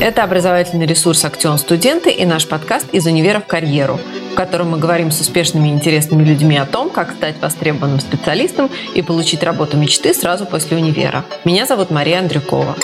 Это образовательный ресурс «Актион студенты» и наш подкаст «Из универа в карьеру», в котором мы говорим с успешными и интересными людьми о том, как стать востребованным специалистом и получить работу мечты сразу после универа. Меня зовут Мария Андрюкова.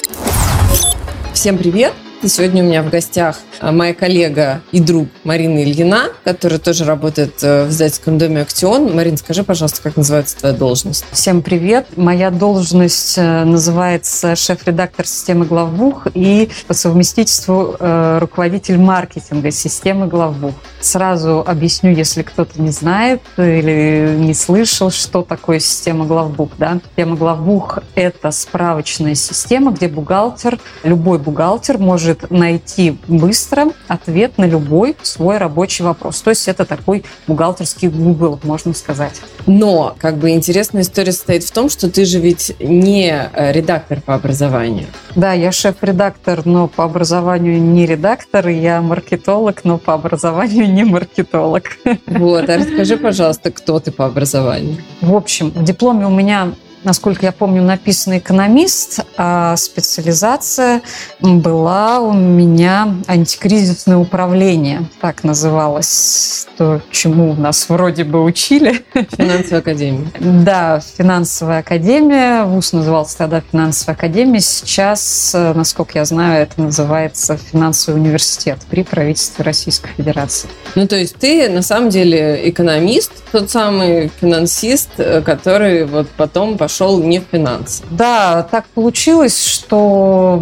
Всем привет! И сегодня у меня в гостях э, моя коллега и друг Марина Ильина, которая тоже работает э, в издательском доме «Актион». Марин, скажи, пожалуйста, как называется твоя должность? Всем привет. Моя должность э, называется шеф-редактор системы главбух и по совместительству руководитель маркетинга системы главбух. Сразу объясню, если кто-то не знает или не слышал, что такое система главбух. Да? Система главбух – это справочная система, где бухгалтер, любой бухгалтер может может найти быстро ответ на любой свой рабочий вопрос. То есть это такой бухгалтерский Google, можно сказать. Но, как бы, интересная история состоит в том, что ты же ведь не э, редактор по образованию. Да, я шеф-редактор, но по образованию не редактор, я маркетолог, но по образованию не маркетолог. Вот, а расскажи, пожалуйста, кто ты по образованию? В общем, в дипломе у меня насколько я помню, написан экономист, а специализация была у меня антикризисное управление, так называлось, то, чему нас вроде бы учили. Финансовая академия. Да, финансовая академия. ВУЗ назывался тогда финансовая академия. Сейчас, насколько я знаю, это называется финансовый университет при правительстве Российской Федерации. Ну, то есть ты на самом деле экономист, тот самый финансист, который вот потом пошел пошел не в финансы. Да, так получилось, что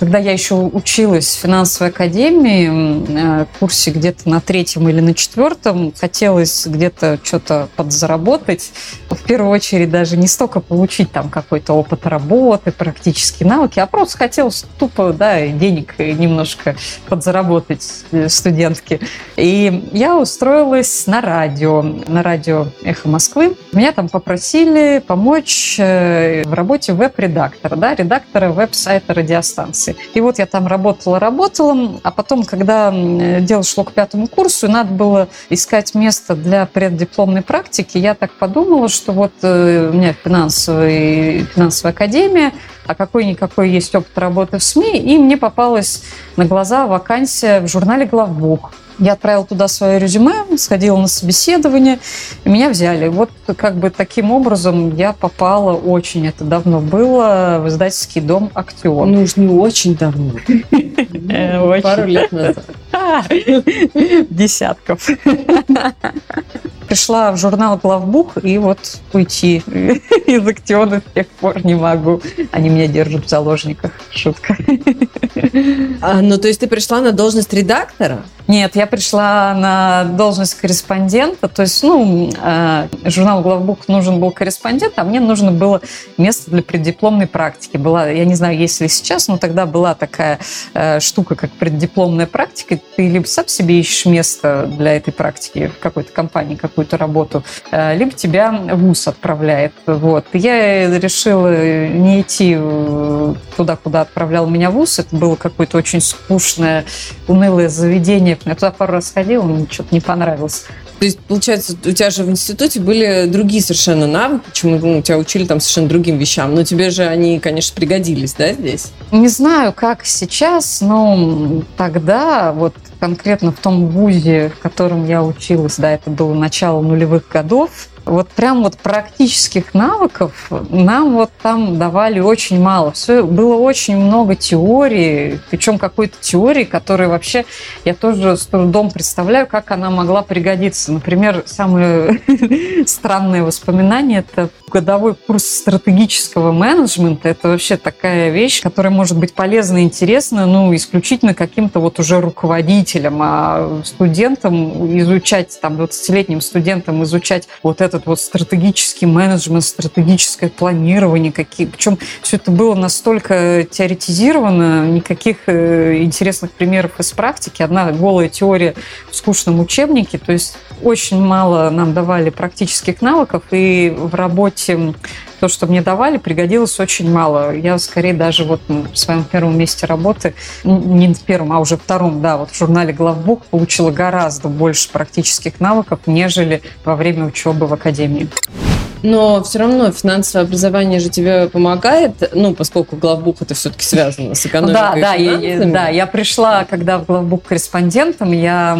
когда я еще училась в финансовой академии, э, в курсе где-то на третьем или на четвертом, хотелось где-то что-то подзаработать. В первую очередь даже не столько получить там какой-то опыт работы, практические навыки, а просто хотелось тупо, да, денег немножко подзаработать э, студентки. И я устроилась на радио, на радио «Эхо Москвы». Меня там попросили помочь э, в работе веб-редактора, да, редактора веб-сайта радиостанции курсе. И вот я там работала, работала, а потом, когда дело шло к пятому курсу, и надо было искать место для преддипломной практики, я так подумала, что вот э, у меня финансовая, финансовая академия, а какой-никакой есть опыт работы в СМИ, и мне попалась на глаза вакансия в журнале «Главбух». Я отправила туда свое резюме, сходила на собеседование, и меня взяли. Вот как бы таким образом я попала очень, это давно было, в издательский дом «Актион». Ну уж не очень давно. Пару лет назад. Десятков. Пришла в журнал «Главбух» и вот уйти из «Актиона» с тех пор не могу. Они меня держат в заложниках. Шутка. А, ну, то есть ты пришла на должность редактора? Нет, я пришла на должность корреспондента. То есть, ну, э, журнал «Главбух» нужен был корреспондент, а мне нужно было место для преддипломной практики. Была, я не знаю, есть ли сейчас, но тогда была такая э, штука, как преддипломная практика. Ты либо сам себе ищешь место для этой практики в какой-то компании, какую-то работу, э, либо тебя ВУЗ отправляет. Вот. Я решила не идти туда, куда отправлял меня ВУЗ. Это было какое-то очень скучное, унылое заведение я туда пару раз ходила, мне что-то не понравилось. То есть, получается, у тебя же в институте были другие совершенно навыки, почему ну, тебя учили там совершенно другим вещам, но тебе же они, конечно, пригодились, да, здесь? Не знаю, как сейчас, но тогда, вот конкретно в том вузе, в котором я училась, да, это было начало нулевых годов, вот прям вот практических навыков нам вот там давали очень мало. Все, было очень много теории, причем какой-то теории, которая вообще, я тоже с трудом представляю, как она могла пригодиться. Например, самое странное воспоминание – это годовой курс стратегического менеджмента. Это вообще такая вещь, которая может быть полезна и интересна, ну, исключительно каким-то вот уже руководителям, а студентам изучать, там, 20-летним студентам изучать вот этот вот стратегический менеджмент, стратегическое планирование, какие, причем все это было настолько теоретизировано, никаких э, интересных примеров из практики, одна голая теория в скучном учебнике, то есть очень мало нам давали практических навыков, и в работе чем то, что мне давали, пригодилось очень мало. Я скорее даже вот в своем первом месте работы, не в первом, а уже втором, да, вот в журнале «Главбук» получила гораздо больше практических навыков, нежели во время учебы в академии. Но все равно финансовое образование же тебе помогает, ну, поскольку главбух это все-таки связано с экономикой да, да, я, да, я пришла, когда в главбух корреспондентом, я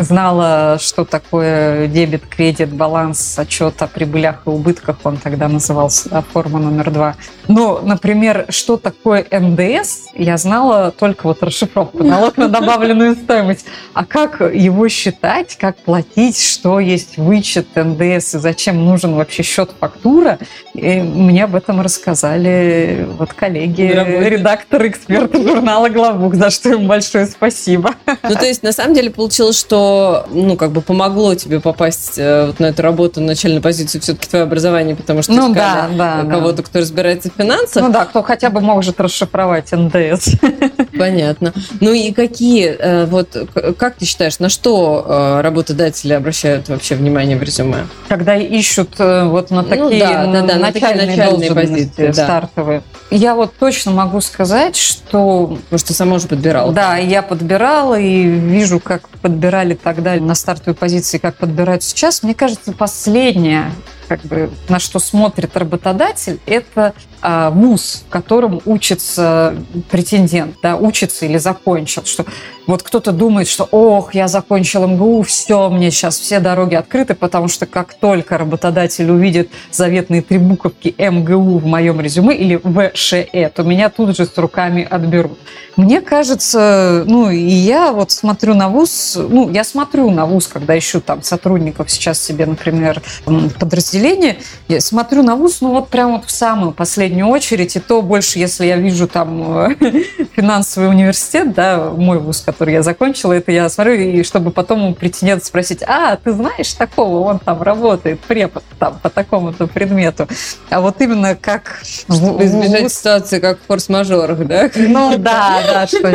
знала, что такое дебет, кредит, баланс, отчет о прибылях и убытках, он тогда назывался, да, форма номер два. Но, например, что такое НДС, я знала только вот расшифровку, налог на добавленную стоимость. А как его считать, как платить, что есть вычет НДС и зачем нужен вообще счет фактура, и мне об этом рассказали вот коллеги, редакторы, эксперты журнала «Главбух», за что им большое спасибо. Ну, то есть, на самом деле, получилось, что, ну, как бы помогло тебе попасть э, вот на эту работу, на начальную позицию, все-таки твое образование, потому что ну, да, да, кого-то, да. кто разбирается в финансах. Ну да, кто хотя бы может расшифровать НДС. Понятно. Ну и какие, э, вот, как ты считаешь, на что э, работодатели обращают вообще внимание в резюме? Когда ищут вот на такие, ну, да, да, да, начальные, на начальные позиции, да. стартовые. Я вот точно могу сказать, что... Потому что сама уже подбирала. Да, я подбирала и вижу, как подбирали тогда на стартовые позиции, как подбирают сейчас. Мне кажется, последнее как бы на что смотрит работодатель, это а, вуз, в котором учится претендент, да, учится или закончил, что вот кто-то думает, что ох, я закончил МГУ, все, мне сейчас все дороги открыты, потому что как только работодатель увидит заветные три буковки МГУ в моем резюме или ВШЭ, то меня тут же с руками отберут. Мне кажется, ну и я вот смотрю на ВУЗ, ну я смотрю на ВУЗ, когда ищу там сотрудников сейчас себе, например, подразделение, я смотрю на ВУЗ, ну вот прямо вот в самую последнюю очередь, и то больше, если я вижу там финансовый университет, да, мой ВУЗ, который я закончила, это я смотрю, и чтобы потом у претендента спросить, а, ты знаешь такого, он там работает, препод там по такому-то предмету. А вот именно как... Чтобы избежать ВУЗ... ситуации, как в форс-мажорах, да? Ну да, да, что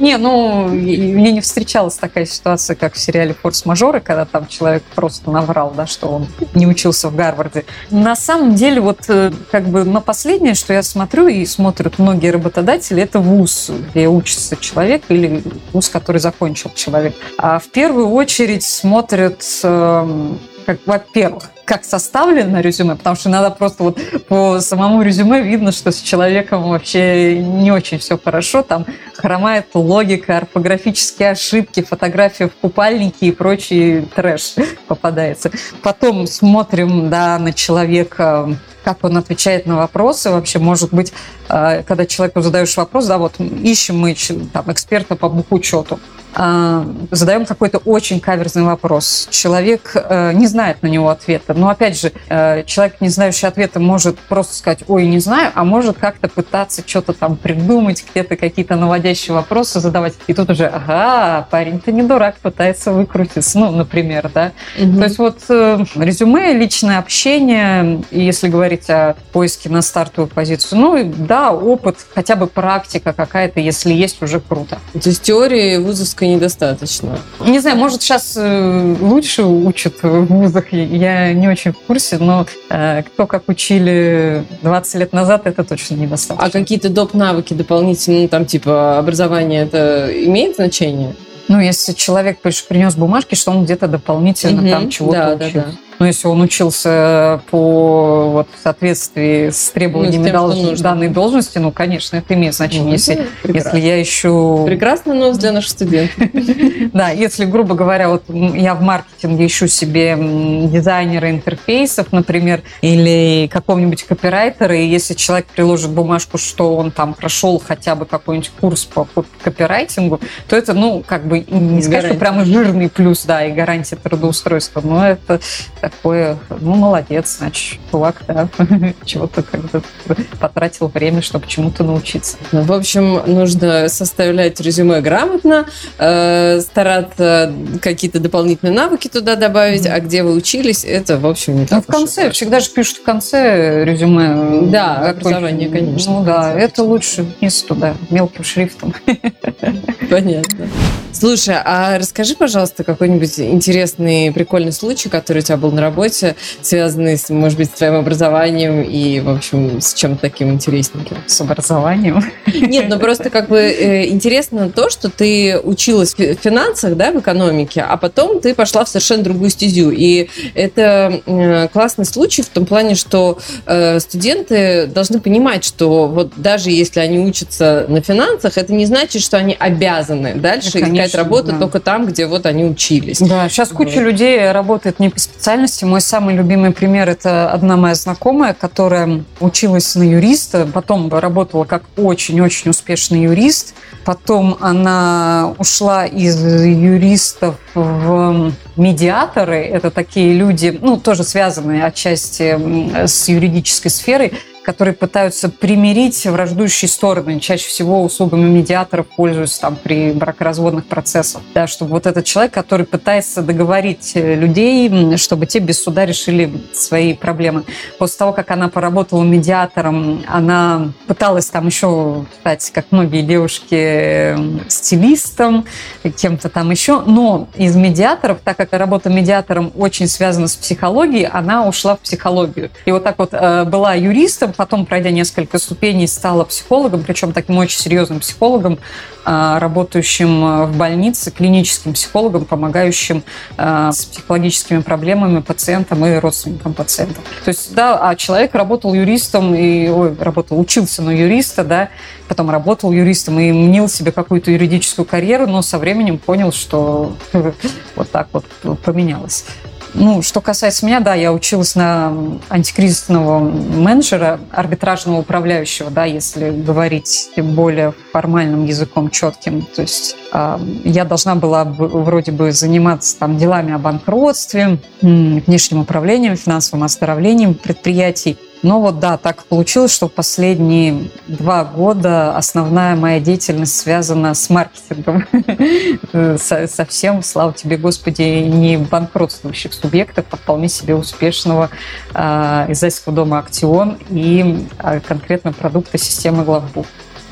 Не, ну, мне не встречалась такая ситуация, как в сериале «Форс-мажоры», когда там человек просто наврал, да, что он не учился в Гарварде. На самом деле, вот э, как бы на последнее, что я смотрю и смотрят многие работодатели, это вуз, где учится человек или вуз, который закончил человек. А в первую очередь смотрят эм, как, во-первых, как составлено резюме, потому что иногда просто вот по самому резюме видно, что с человеком вообще не очень все хорошо, там хромает логика, орфографические ошибки, фотография в купальнике и прочий трэш попадается. Потом смотрим да, на человека как он отвечает на вопросы. Вообще, может быть, э, когда человеку задаешь вопрос, да, вот ищем мы там, эксперта по бухучету, задаем какой-то очень каверзный вопрос. Человек э, не знает на него ответа. Но, опять же, человек, не знающий ответа, может просто сказать, ой, не знаю, а может как-то пытаться что-то там придумать, где-то какие-то наводящие вопросы задавать. И тут уже, ага, парень-то не дурак, пытается выкрутиться, ну, например, да. Угу. То есть вот резюме, личное общение, если говорить говорить о поиске на стартовую позицию. Ну, да, опыт, хотя бы практика какая-то, если есть, уже круто. То есть теории вузовской недостаточно? Не знаю, может, сейчас э, лучше учат в вузах, я не очень в курсе, но э, кто как учили 20 лет назад, это точно недостаточно. А какие-то доп. навыки дополнительные, там, типа, образование, это имеет значение? Ну, если человек принес бумажки, что он где-то дополнительно угу, там чего-то да, учился. Да, да. Но если он учился по вот, соответствии с требованиями ну, с тем, долж... данной должности, ну, конечно, это имеет значение. Ну, если, если я ищу... Прекрасный нос для наших студентов. Да, если, грубо говоря, вот я в маркетинге ищу себе дизайнера интерфейсов, например, или какого-нибудь копирайтера, и если человек приложит бумажку, что он там прошел хотя бы какой-нибудь курс по копирайтингу, то это, ну, как бы не сказать, что прямо жирный плюс, да, и гарантия трудоустройства, но это такое, ну, молодец, значит, чувак, да, чего-то как-то потратил время, чтобы чему-то научиться. Ну, в общем, нужно составлять резюме грамотно, э, стараться какие-то дополнительные навыки туда добавить, mm-hmm. а где вы учились, это, в общем, не так ну, в конце, важно. всегда же пишут в конце резюме. Да, образование, конечно. Ну да, это лучше вниз туда, мелким шрифтом. Понятно. Слушай, а расскажи, пожалуйста, какой-нибудь интересный, прикольный случай, который у тебя был на работе, связанный, с, может быть, с твоим образованием и, в общем, с чем-то таким интересненьким. С образованием? Нет, ну просто как бы э, интересно то, что ты училась в финансах, да, в экономике, а потом ты пошла в совершенно другую стезю. И это классный случай в том плане, что э, студенты должны понимать, что вот даже если они учатся на финансах, это не значит, что они обязаны дальше да, искать работу да. только там, где вот они учились. Да, сейчас вот. куча людей работает не по специальности. Мой самый любимый пример – это одна моя знакомая, которая училась на юриста, потом работала как очень-очень успешный юрист, потом она ушла из юристов в медиаторы. Это такие люди, ну, тоже связанные отчасти с юридической сферой, которые пытаются примирить враждующие стороны. Чаще всего услугами медиаторов пользуются там при бракоразводных процессах. Да, чтобы вот этот человек, который пытается договорить э, людей, чтобы те без суда решили свои проблемы. После того, как она поработала медиатором, она пыталась там еще стать, как многие девушки, стилистом, кем-то там еще. Но из медиаторов, так как работа медиатором очень связана с психологией, она ушла в психологию. И вот так вот э, была юристом, потом, пройдя несколько ступеней, стала психологом, причем таким очень серьезным психологом, а, работающим а, в больнице, клиническим психологом, помогающим а, с психологическими проблемами пациентам и родственникам пациентов. То есть, да, а человек работал юристом и, ой, работал, учился на юриста, да, потом работал юристом и мнил себе какую-то юридическую карьеру, но со временем понял, что вот так вот поменялось. Ну, что касается меня, да, я училась на антикризисного менеджера, арбитражного управляющего, да, если говорить более формальным языком, четким. То есть э, я должна была вроде бы заниматься там делами о банкротстве, внешним управлением, финансовым оздоровлением предприятий. Но вот да, так получилось, что последние два года основная моя деятельность связана с маркетингом. Совсем, слава тебе, Господи, не банкротствующих субъектов, а вполне себе успешного э, издательского дома «Актион» и э, конкретно продукта системы «Главбук».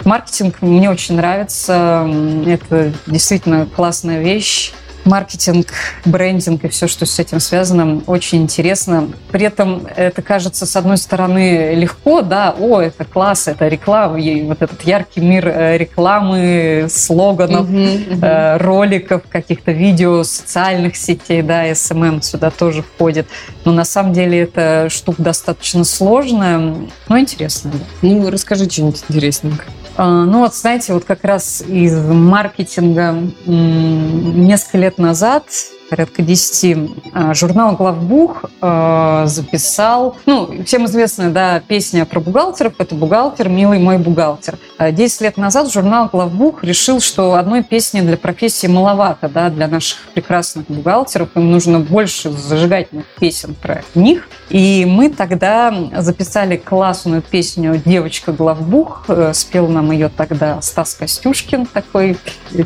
Маркетинг мне очень нравится. Это действительно классная вещь маркетинг, брендинг и все, что с этим связано, очень интересно. При этом это кажется, с одной стороны, легко, да, о, это класс, это реклама, и вот этот яркий мир э, рекламы, слоганов, uh-huh, uh-huh. роликов, каких-то видео, социальных сетей, да, SMM сюда тоже входит. Но на самом деле это штука достаточно сложная, но интересная. Ну, расскажи что-нибудь интересненькое. А, ну вот, знаете, вот как раз из маркетинга несколько лет назад порядка 10, а, журнал «Главбух» а, записал, ну, всем известная, да, песня про бухгалтеров, это «Бухгалтер, милый мой бухгалтер». 10 лет назад журнал «Главбух» решил, что одной песни для профессии маловато, да, для наших прекрасных бухгалтеров, им нужно больше зажигательных песен про них. И мы тогда записали классную песню «Девочка Главбух», э, спел нам ее тогда Стас Костюшкин, такой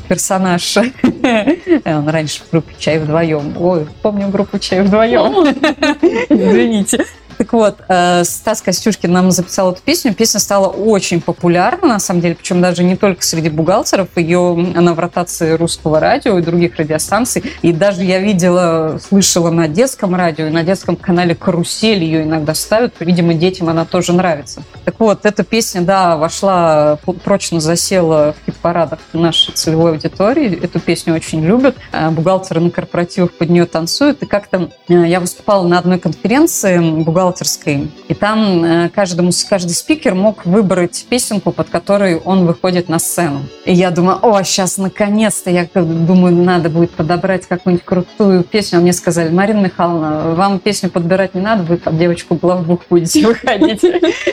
персонаж. Он раньше в группе «Чай вдвоем». Ой, помню группу «Чай вдвоем». Извините. Так вот, э, Стас Костюшкин нам записал эту песню. Песня стала очень популярна, на самом деле, причем даже не только среди бухгалтеров. Ее, она в ротации русского радио и других радиостанций. И даже я видела, слышала на детском радио и на детском канале «Карусель» ее иногда ставят. Видимо, детям она тоже нравится. Так вот, эта песня, да, вошла, прочно засела в хит-парадах нашей целевой аудитории. Эту песню очень любят. Э, бухгалтеры на корпоративах под нее танцуют. И как-то э, я выступала на одной конференции бухгалтеров бухгалтерской. И там э, каждому, каждый спикер мог выбрать песенку, под которой он выходит на сцену. И я думаю, о, сейчас наконец-то, я думаю, надо будет подобрать какую-нибудь крутую песню. А мне сказали, Марина Михайловна, вам песню подбирать не надо, вы под девочку главбух будете выходить.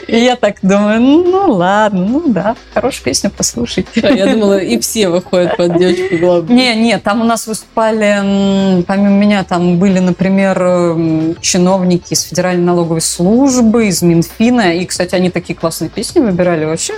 И я так думаю, ну ладно, ну да, хорошую песню послушать. Я думала, и все выходят под девочку главбух. Не, не, там у нас выступали, помимо меня, там были, например, чиновники из Федеральной налоговой налоговой службы, из Минфина. И, кстати, они такие классные песни выбирали. Вообще,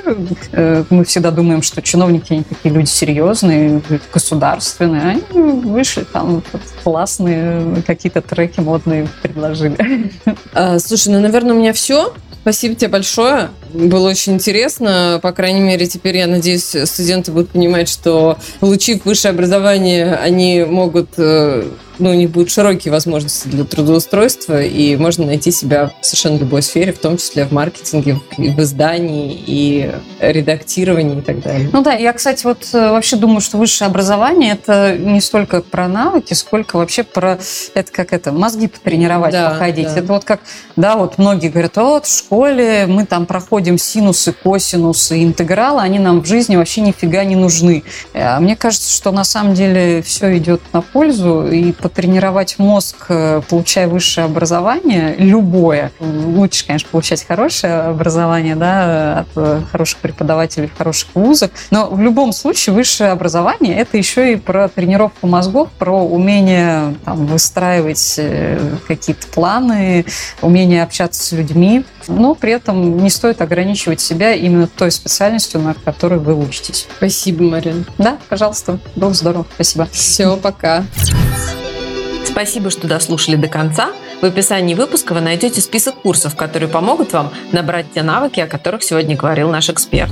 э, мы всегда думаем, что чиновники, они такие люди серьезные, государственные. Они вышли там классные какие-то треки модные предложили. А, слушай, ну, наверное, у меня все. Спасибо тебе большое. Было очень интересно. По крайней мере, теперь, я надеюсь, студенты будут понимать, что, получив высшее образование, они могут э, ну, у них будут широкие возможности для трудоустройства, и можно найти себя в совершенно любой сфере, в том числе в маркетинге, в издании, и редактировании и так далее. Ну да, я, кстати, вот э, вообще думаю, что высшее образование – это не столько про навыки, сколько вообще про это как это, мозги потренировать, да, походить. Да. Это вот как, да, вот многие говорят, вот в школе мы там проходим синусы, косинусы, интегралы, они нам в жизни вообще нифига не нужны. А мне кажется, что на самом деле все идет на пользу, и потренировать мозг, э, получая высшее образование, любое, лучше, конечно, получать хорошее образование, да, от э, хороших преподавателей в хороших вузах, но в любом случае высшее образование – это еще и про тренировку мозгов, про умение там, выстраивать э, какие-то планы, умение общаться с людьми, но при этом не стоит ограничивать себя именно той специальностью, на которой вы учитесь. Спасибо, Марин. Да, пожалуйста. Было здорово. Спасибо. Все, пока. Спасибо, что дослушали до конца. В описании выпуска вы найдете список курсов, которые помогут вам набрать те навыки, о которых сегодня говорил наш эксперт.